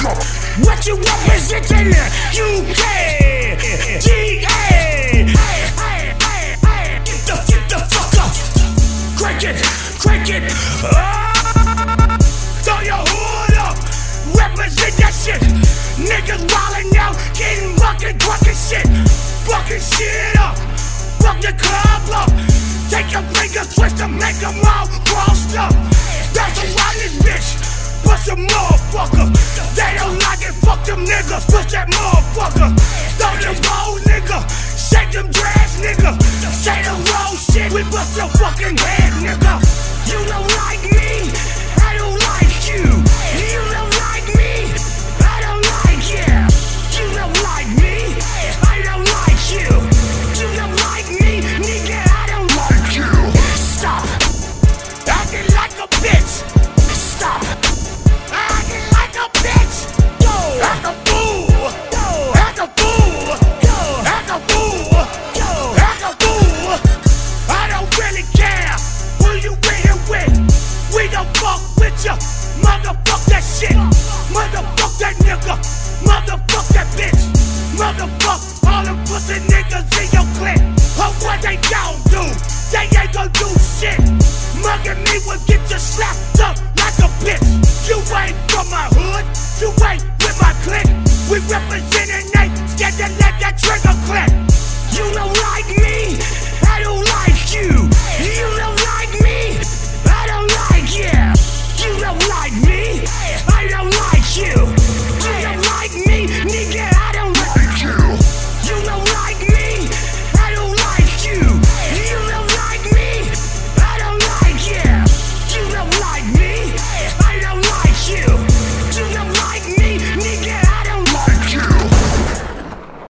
America. What you representin'? UK? GA. Get the, get the fuck up. Crank it, crank it. Oh, throw your hood up. Represent that shit. Niggas wildin' out, getting buckin', buckin' shit. Buckin' shit up. Fuck the club up. Take your finger, twist to make them all crossed up. That's around this bitch. Push a motherfucker. That them niggas, push that motherfucker. Throw your ball will get you slapped up like a bitch. You ain't from my hood, you ain't with my clique. We represent representing Nate, scared to let that trigger click. You don't like me, I don't like you. You don't like me, I don't like you. You don't like me.